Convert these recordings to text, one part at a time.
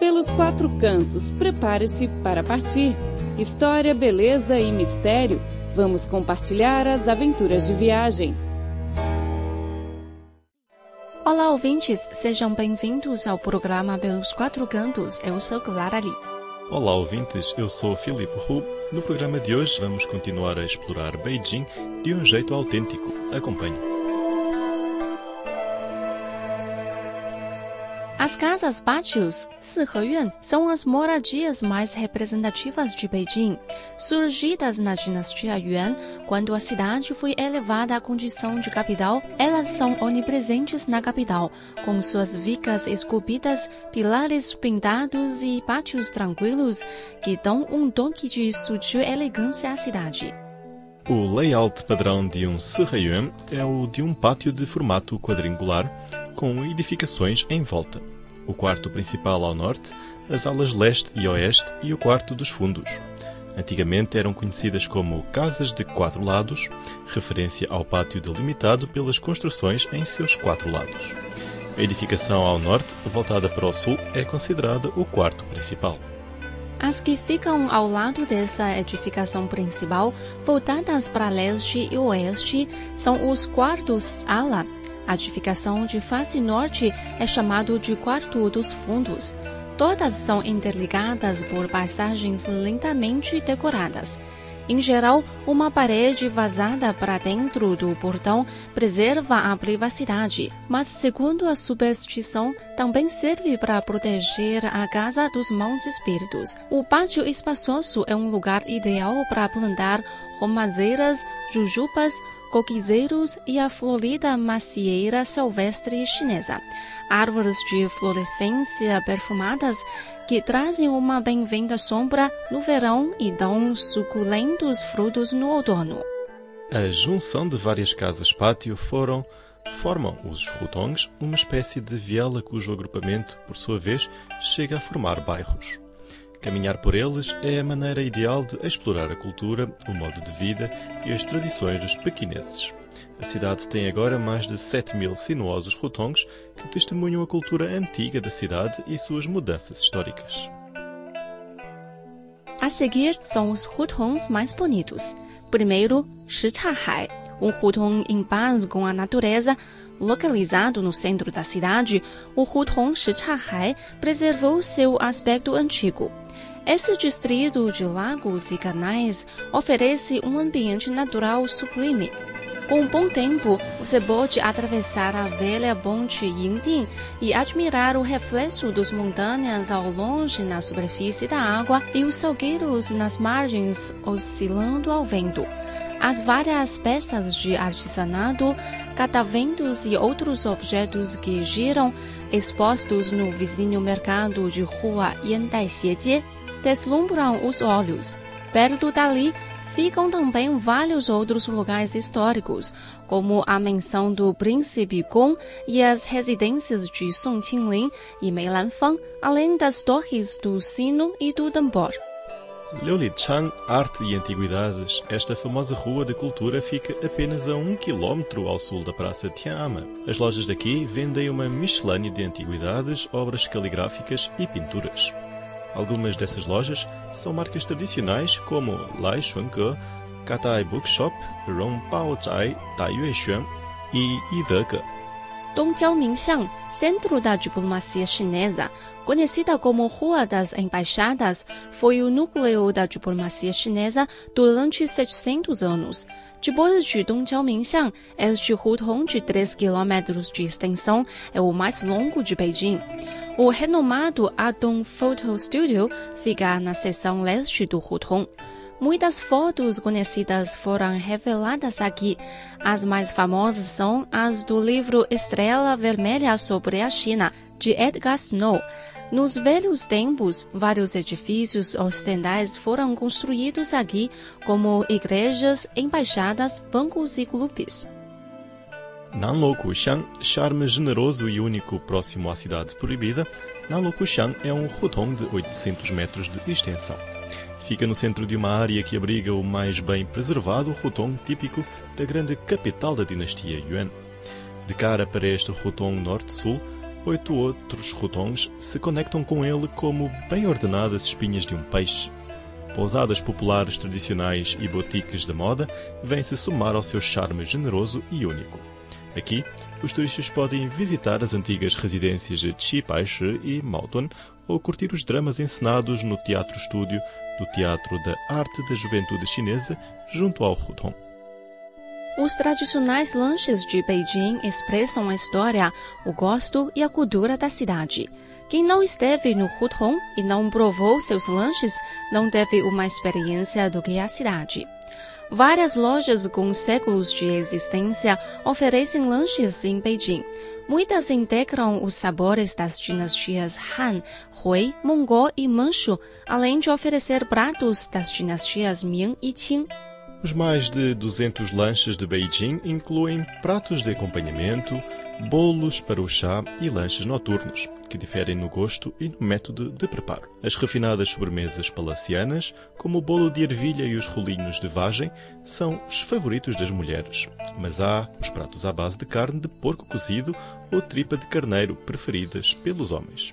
Pelos quatro cantos, prepare-se para partir. História, beleza e mistério. Vamos compartilhar as aventuras de viagem. Olá, ouvintes! Sejam bem-vindos ao programa Pelos Quatro Cantos. Eu sou Clara Lee. Olá, ouvintes. Eu sou Filipe Hu. No programa de hoje vamos continuar a explorar Beijing de um jeito autêntico. Acompanhe. As casas pátios, Siheyuan, são as moradias mais representativas de Beijing. Surgidas na dinastia Yuan, quando a cidade foi elevada à condição de capital, elas são onipresentes na capital, com suas vicas esculpidas, pilares pintados e pátios tranquilos que dão um toque de sutil elegância à cidade. O layout padrão de um Siheyuan é o de um pátio de formato quadrangular com edificações em volta. O quarto principal ao norte, as alas leste e oeste e o quarto dos fundos. Antigamente eram conhecidas como Casas de Quatro Lados, referência ao pátio delimitado pelas construções em seus quatro lados. A edificação ao norte, voltada para o sul, é considerada o quarto principal. As que ficam ao lado dessa edificação principal, voltadas para leste e oeste, são os quartos ala, a edificação de face norte é chamado de Quarto dos Fundos. Todas são interligadas por passagens lentamente decoradas. Em geral, uma parede vazada para dentro do portão preserva a privacidade, mas, segundo a superstição, também serve para proteger a casa dos maus espíritos. O pátio espaçoso é um lugar ideal para plantar romazeiras, jujubas, coquizeiros e a florida macieira silvestre chinesa, árvores de florescência perfumadas que trazem uma bem-vinda sombra no verão e dão suculentos frutos no outono. A junção de várias casas-pátio foram formam os hutongs uma espécie de viela cujo agrupamento, por sua vez, chega a formar bairros. Caminhar por eles é a maneira ideal de explorar a cultura, o modo de vida e as tradições dos pequineses. A cidade tem agora mais de 7 mil sinuosos rotongs que testemunham a cultura antiga da cidade e suas mudanças históricas. A seguir são os hutongs mais bonitos. Primeiro, Shichahai, um hutong em paz com a natureza, Localizado no centro da cidade, o Hutong Shichahai preservou seu aspecto antigo. Esse distrito de lagos e canais oferece um ambiente natural sublime. Com bom tempo, você pode atravessar a velha ponte Yingding e admirar o reflexo das montanhas ao longe na superfície da água e os salgueiros nas margens oscilando ao vento. As várias peças de artesanato, cataventos e outros objetos que giram, expostos no vizinho mercado de rua Yandai Xiejie, deslumbram os olhos. Perto dali ficam também vários outros lugares históricos, como a mansão do príncipe Gong e as residências de Song Qinglin e Mei Lanfang, além das torres do sino e do tambor. Liulichang, Arte e Antiguidades. Esta famosa rua de cultura fica apenas a um quilómetro ao sul da Praça Tiananmen. As lojas daqui vendem uma miscelânea de antiguidades, obras caligráficas e pinturas. Algumas dessas lojas são marcas tradicionais como Lai Xuange, Katai Bookshop, Rong Bao Zai, Yue Xuan e Yidege. Dongjiao Mingxiang, centro da diplomacia chinesa, conhecida como Rua das Embaixadas, foi o núcleo da diplomacia chinesa durante 700 anos. Depois de Dongjiao Mingxiang, este hutong de 3 quilômetros de extensão é o mais longo de Beijing. O renomado Adong Photo Studio fica na seção leste do Hutong. Muitas fotos conhecidas foram reveladas aqui. As mais famosas são as do livro Estrela Vermelha sobre a China, de Edgar Snow. Nos velhos tempos, vários edifícios ocidentais foram construídos aqui, como igrejas, embaixadas, bancos e clubes. Nanlokuxiang, charme generoso e único próximo à cidade proibida, Nanlokuxiang é um hutong de 800 metros de extensão. Fica no centro de uma área que abriga o mais bem preservado hutong típico da grande capital da dinastia Yuan. De cara para este hutong norte-sul, oito outros rotons se conectam com ele como bem ordenadas espinhas de um peixe. Pousadas populares tradicionais e boutiques da moda vêm se somar ao seu charme generoso e único. Aqui, os turistas podem visitar as antigas residências de Qipaishi e Maodong ou curtir os dramas encenados no Teatro Estúdio do Teatro da Arte da Juventude Chinesa junto ao Hutong. Os tradicionais lanches de Beijing expressam a história, o gosto e a cultura da cidade. Quem não esteve no Hutong e não provou seus lanches não teve uma experiência do que a cidade. Várias lojas com séculos de existência oferecem lanches em Beijing. Muitas integram os sabores das dinastias Han, Hui, Mongol e Manchu, além de oferecer pratos das dinastias Ming e Qing. Os mais de 200 lanches de Beijing incluem pratos de acompanhamento, bolos para o chá e lanches noturnos, que diferem no gosto e no método de preparo. As refinadas sobremesas palacianas, como o bolo de ervilha e os rolinhos de vagem, são os favoritos das mulheres. Mas há os pratos à base de carne de porco cozido ou tripa de carneiro preferidas pelos homens.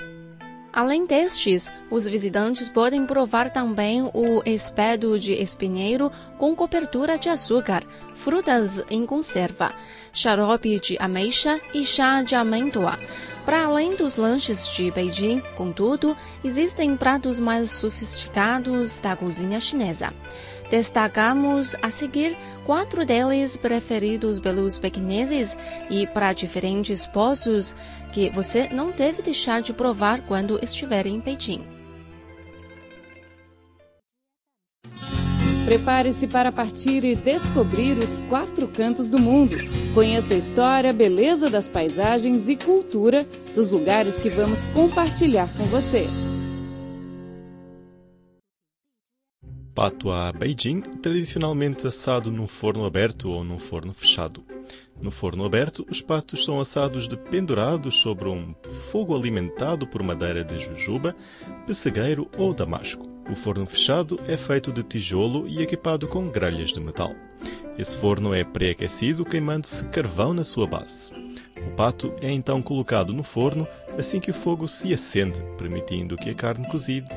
Além destes, os visitantes podem provar também o espeto de espinheiro com cobertura de açúcar, frutas em conserva, xarope de ameixa e chá de amêndoa. Para além dos lanches de Beijing, contudo, existem pratos mais sofisticados da cozinha chinesa. Destacamos a seguir quatro deles preferidos pelos pequineses e para diferentes postos que você não deve deixar de provar quando estiver em Pequim. Prepare-se para partir e descobrir os quatro cantos do mundo. Conheça a história, beleza das paisagens e cultura dos lugares que vamos compartilhar com você. Pato a Beijing, tradicionalmente assado num forno aberto ou num forno fechado. No forno aberto, os patos são assados de pendurados sobre um fogo alimentado por madeira de jujuba, pessegueiro ou damasco. O forno fechado é feito de tijolo e equipado com grelhas de metal. Esse forno é pré-aquecido, queimando-se carvão na sua base. O pato é então colocado no forno assim que o fogo se acende, permitindo que a carne cozide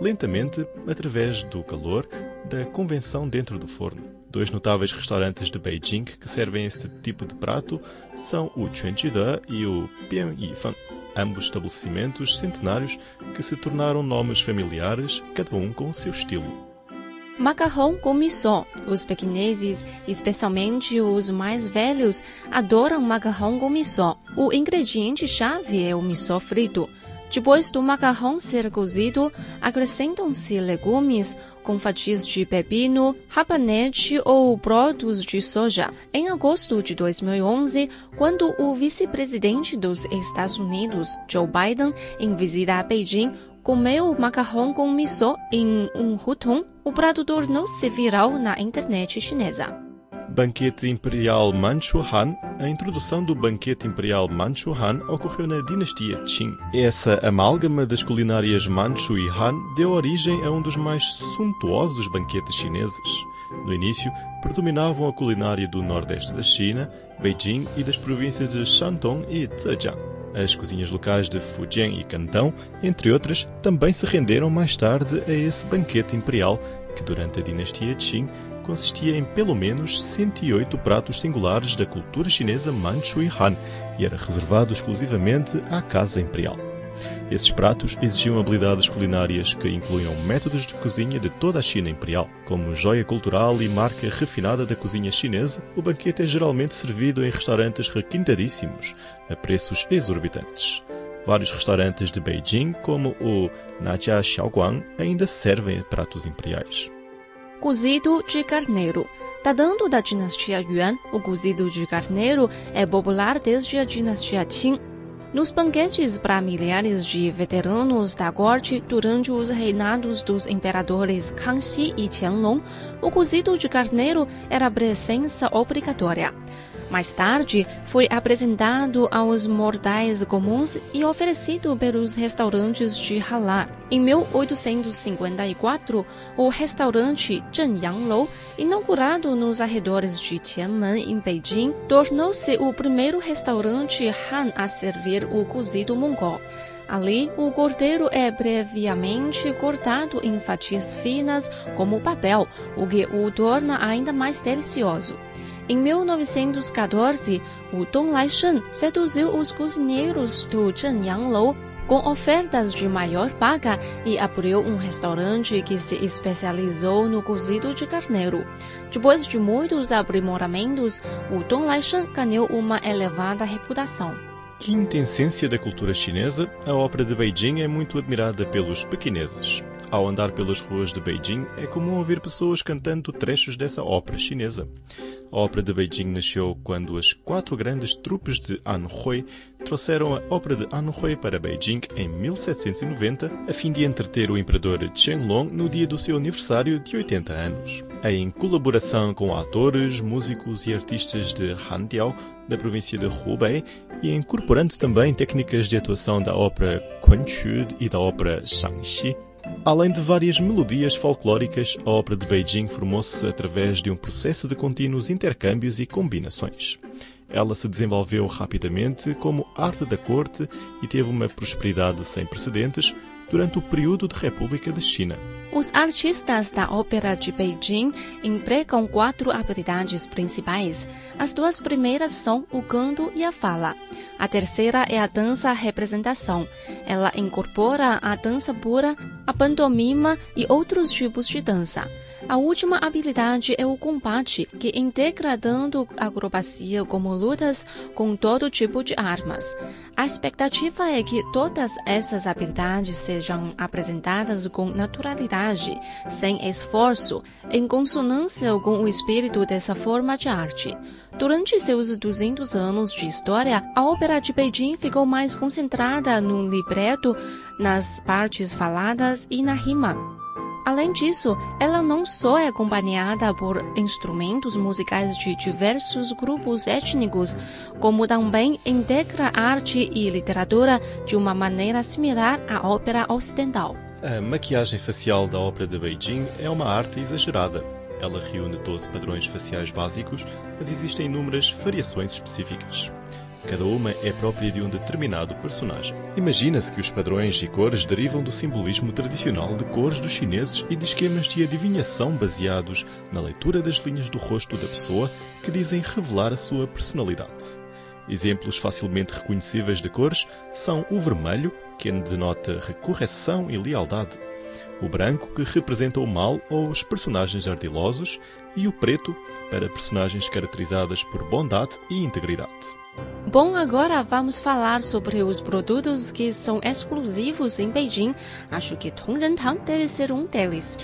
lentamente através do calor da convenção dentro do forno. Dois notáveis restaurantes de Beijing que servem este tipo de prato são o Quanjide e o Bian Yifan, ambos estabelecimentos centenários que se tornaram nomes familiares, cada um com o seu estilo. Macarrão com missô. Os pequineses, especialmente os mais velhos, adoram macarrão com missô. O ingrediente-chave é o missô frito. Depois do macarrão ser cozido, acrescentam-se legumes com fatias de pepino, rabanete ou brotos de soja. Em agosto de 2011, quando o vice-presidente dos Estados Unidos, Joe Biden, em visita a Beijing, comeu macarrão com miso em um hutong, o prato tornou-se viral na internet chinesa. Banquete Imperial Manchu Han. A introdução do Banquete Imperial Manchu Han ocorreu na dinastia Qing. Essa amálgama das culinárias Manchu e Han deu origem a um dos mais suntuosos banquetes chineses. No início, predominavam a culinária do nordeste da China, Beijing e das províncias de Shandong e Zhejiang. As cozinhas locais de Fujian e Cantão, entre outras, também se renderam mais tarde a esse banquete imperial, que durante a dinastia Qing consistia em pelo menos 108 pratos singulares da cultura chinesa Manchu e Han e era reservado exclusivamente à Casa Imperial. Esses pratos exigiam habilidades culinárias que incluíam métodos de cozinha de toda a China imperial. Como joia cultural e marca refinada da cozinha chinesa, o banquete é geralmente servido em restaurantes requintadíssimos, a preços exorbitantes. Vários restaurantes de Beijing, como o Najia Xiaoguang, ainda servem pratos imperiais. Cozido de carneiro. Datando da dinastia Yuan, o cozido de carneiro é popular desde a dinastia Qing nos banquetes para milhares de veteranos da corte durante os reinados dos imperadores Kangxi e Qianlong, o cozido de carneiro era presença obrigatória. Mais tarde, foi apresentado aos mortais comuns e oferecido pelos restaurantes de halal. Em 1854, o restaurante Zhenyanglou, inaugurado nos arredores de Tianmen, em Beijing, tornou-se o primeiro restaurante Han a servir o cozido mongol. Ali, o cordeiro é previamente cortado em fatias finas como papel, o que o torna ainda mais delicioso. Em 1914, o Dong Laishan seduziu os cozinheiros do Zhenyanglou com ofertas de maior paga e abriu um restaurante que se especializou no cozido de carneiro. Depois de muitos aprimoramentos, o Dong Laishan ganhou uma elevada reputação. Quintessência da cultura chinesa, a ópera de Beijing é muito admirada pelos pequineses. Ao andar pelas ruas de Beijing, é comum ouvir pessoas cantando trechos dessa ópera chinesa. A ópera de Beijing nasceu quando as quatro grandes trupes de Anhui trouxeram a ópera de Anhui para Beijing em 1790, a fim de entreter o imperador Qianlong no dia do seu aniversário de 80 anos. Em colaboração com atores, músicos e artistas de Handiao, da província de Hubei, e incorporando também técnicas de atuação da ópera Kunqu e da ópera Shangxi. Além de várias melodias folclóricas, a ópera de Beijing formou-se através de um processo de contínuos intercâmbios e combinações. Ela se desenvolveu rapidamente como arte da corte e teve uma prosperidade sem precedentes durante o período de República da China. Os artistas da ópera de Beijing empregam quatro habilidades principais. As duas primeiras são o canto e a fala. A terceira é a dança-representação. Ela incorpora a dança pura, a pantomima e outros tipos de dança. A última habilidade é o combate, que integra tanto acrobacia como lutas com todo tipo de armas. A expectativa é que todas essas habilidades sejam apresentadas com naturalidade, sem esforço, em consonância com o espírito dessa forma de arte. Durante seus 200 anos de história, a ópera de Beijing ficou mais concentrada no libreto, nas partes faladas e na rima. Além disso, ela não só é acompanhada por instrumentos musicais de diversos grupos étnicos, como também integra arte e literatura de uma maneira similar à ópera ocidental. A maquiagem facial da ópera de Beijing é uma arte exagerada. Ela reúne 12 padrões faciais básicos, mas existem inúmeras variações específicas. Cada uma é própria de um determinado personagem. Imagina-se que os padrões e cores derivam do simbolismo tradicional de cores dos chineses e de esquemas de adivinhação baseados na leitura das linhas do rosto da pessoa que dizem revelar a sua personalidade. Exemplos facilmente reconhecíveis de cores são o vermelho, que denota recorreção e lealdade, o branco, que representa o mal ou os personagens ardilosos, e o preto, para personagens caracterizadas por bondade e integridade. Bom, agora vamos falar sobre os produtos que são exclusivos em Beijing. Acho que Tongrentang deve ser um deles.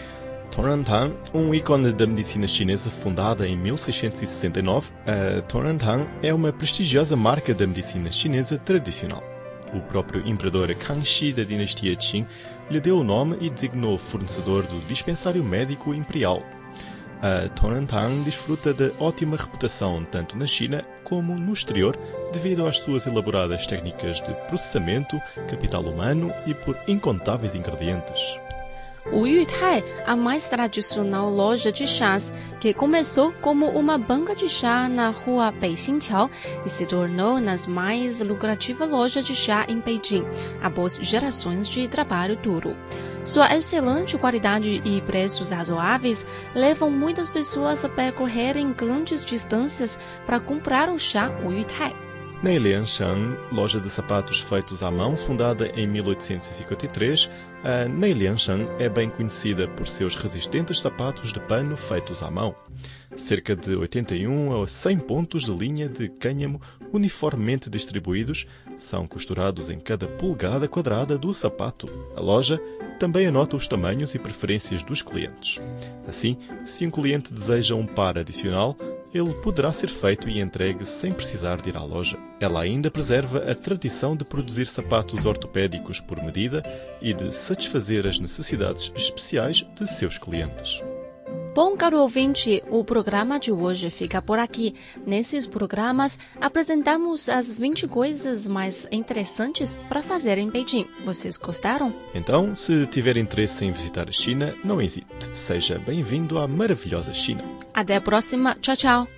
Tongrentang, um ícone da medicina chinesa fundada em 1669, a Tongrentang é uma prestigiosa marca da medicina chinesa tradicional. O próprio imperador Kangxi da dinastia Qing lhe deu o nome e designou fornecedor do dispensário médico imperial a Tonantang desfruta de ótima reputação tanto na China como no exterior devido às suas elaboradas técnicas de processamento, capital humano e por incontáveis ingredientes. O Yutai, a mais tradicional loja de chás, que começou como uma banca de chá na rua Beixinqiao e se tornou nas mais lucrativa loja de chá em Beijing, após gerações de trabalho duro. Sua excelente qualidade e preços razoáveis levam muitas pessoas a percorrerem grandes distâncias para comprar o chá Yutai. Neilianshan, loja de sapatos feitos à mão, fundada em 1853, a Neilianshan é bem conhecida por seus resistentes sapatos de pano feitos à mão. Cerca de 81 a 100 pontos de linha de cânhamo uniformemente distribuídos são costurados em cada polegada quadrada do sapato. A loja também anota os tamanhos e preferências dos clientes. Assim, se um cliente deseja um par adicional, ele poderá ser feito e entregue sem precisar de ir à loja. Ela ainda preserva a tradição de produzir sapatos ortopédicos por medida e de satisfazer as necessidades especiais de seus clientes. Bom, caro ouvinte, o programa de hoje fica por aqui. Nesses programas, apresentamos as 20 coisas mais interessantes para fazer em Beijing. Vocês gostaram? Então, se tiver interesse em visitar a China, não hesite. Seja bem-vindo à maravilhosa China. Até a próxima. Tchau, tchau.